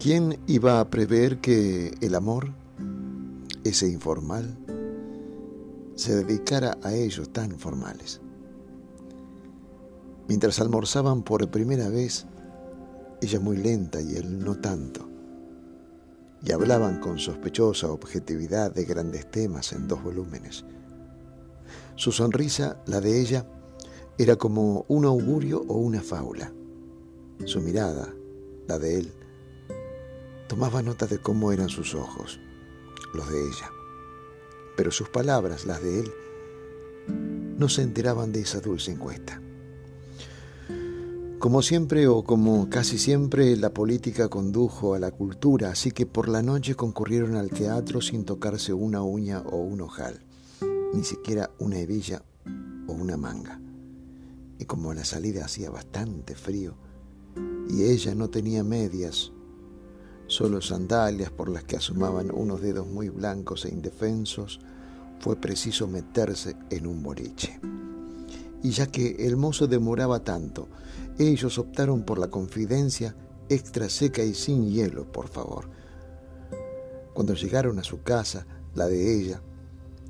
¿Quién iba a prever que el amor, ese informal, se dedicara a ellos tan formales? Mientras almorzaban por primera vez, ella muy lenta y él no tanto, y hablaban con sospechosa objetividad de grandes temas en dos volúmenes. Su sonrisa, la de ella, era como un augurio o una fábula. Su mirada, la de él, tomaba nota de cómo eran sus ojos, los de ella. Pero sus palabras, las de él, no se enteraban de esa dulce encuesta. Como siempre o como casi siempre, la política condujo a la cultura, así que por la noche concurrieron al teatro sin tocarse una uña o un ojal, ni siquiera una hebilla o una manga. Y como la salida hacía bastante frío y ella no tenía medias, solo sandalias por las que asomaban unos dedos muy blancos e indefensos, fue preciso meterse en un boliche. Y ya que el mozo demoraba tanto, ellos optaron por la confidencia extra seca y sin hielo, por favor. Cuando llegaron a su casa, la de ella,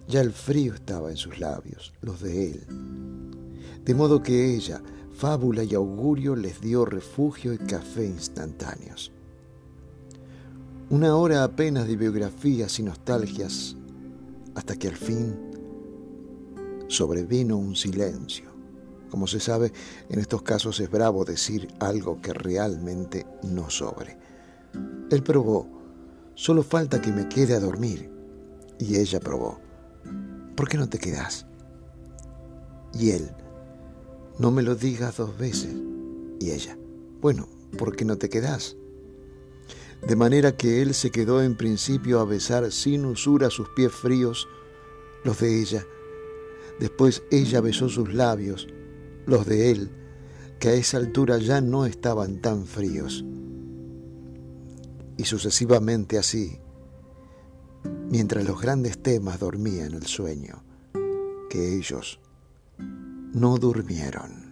ya el frío estaba en sus labios, los de él. De modo que ella, fábula y augurio, les dio refugio y café instantáneos. Una hora apenas de biografías y nostalgias, hasta que al fin sobrevino un silencio. Como se sabe, en estos casos es bravo decir algo que realmente no sobre. Él probó, solo falta que me quede a dormir. Y ella probó, ¿por qué no te quedas? Y él, no me lo digas dos veces. Y ella, bueno, ¿por qué no te quedas? De manera que él se quedó en principio a besar sin usura sus pies fríos, los de ella. Después ella besó sus labios, los de él, que a esa altura ya no estaban tan fríos. Y sucesivamente así, mientras los grandes temas dormían el sueño, que ellos no durmieron.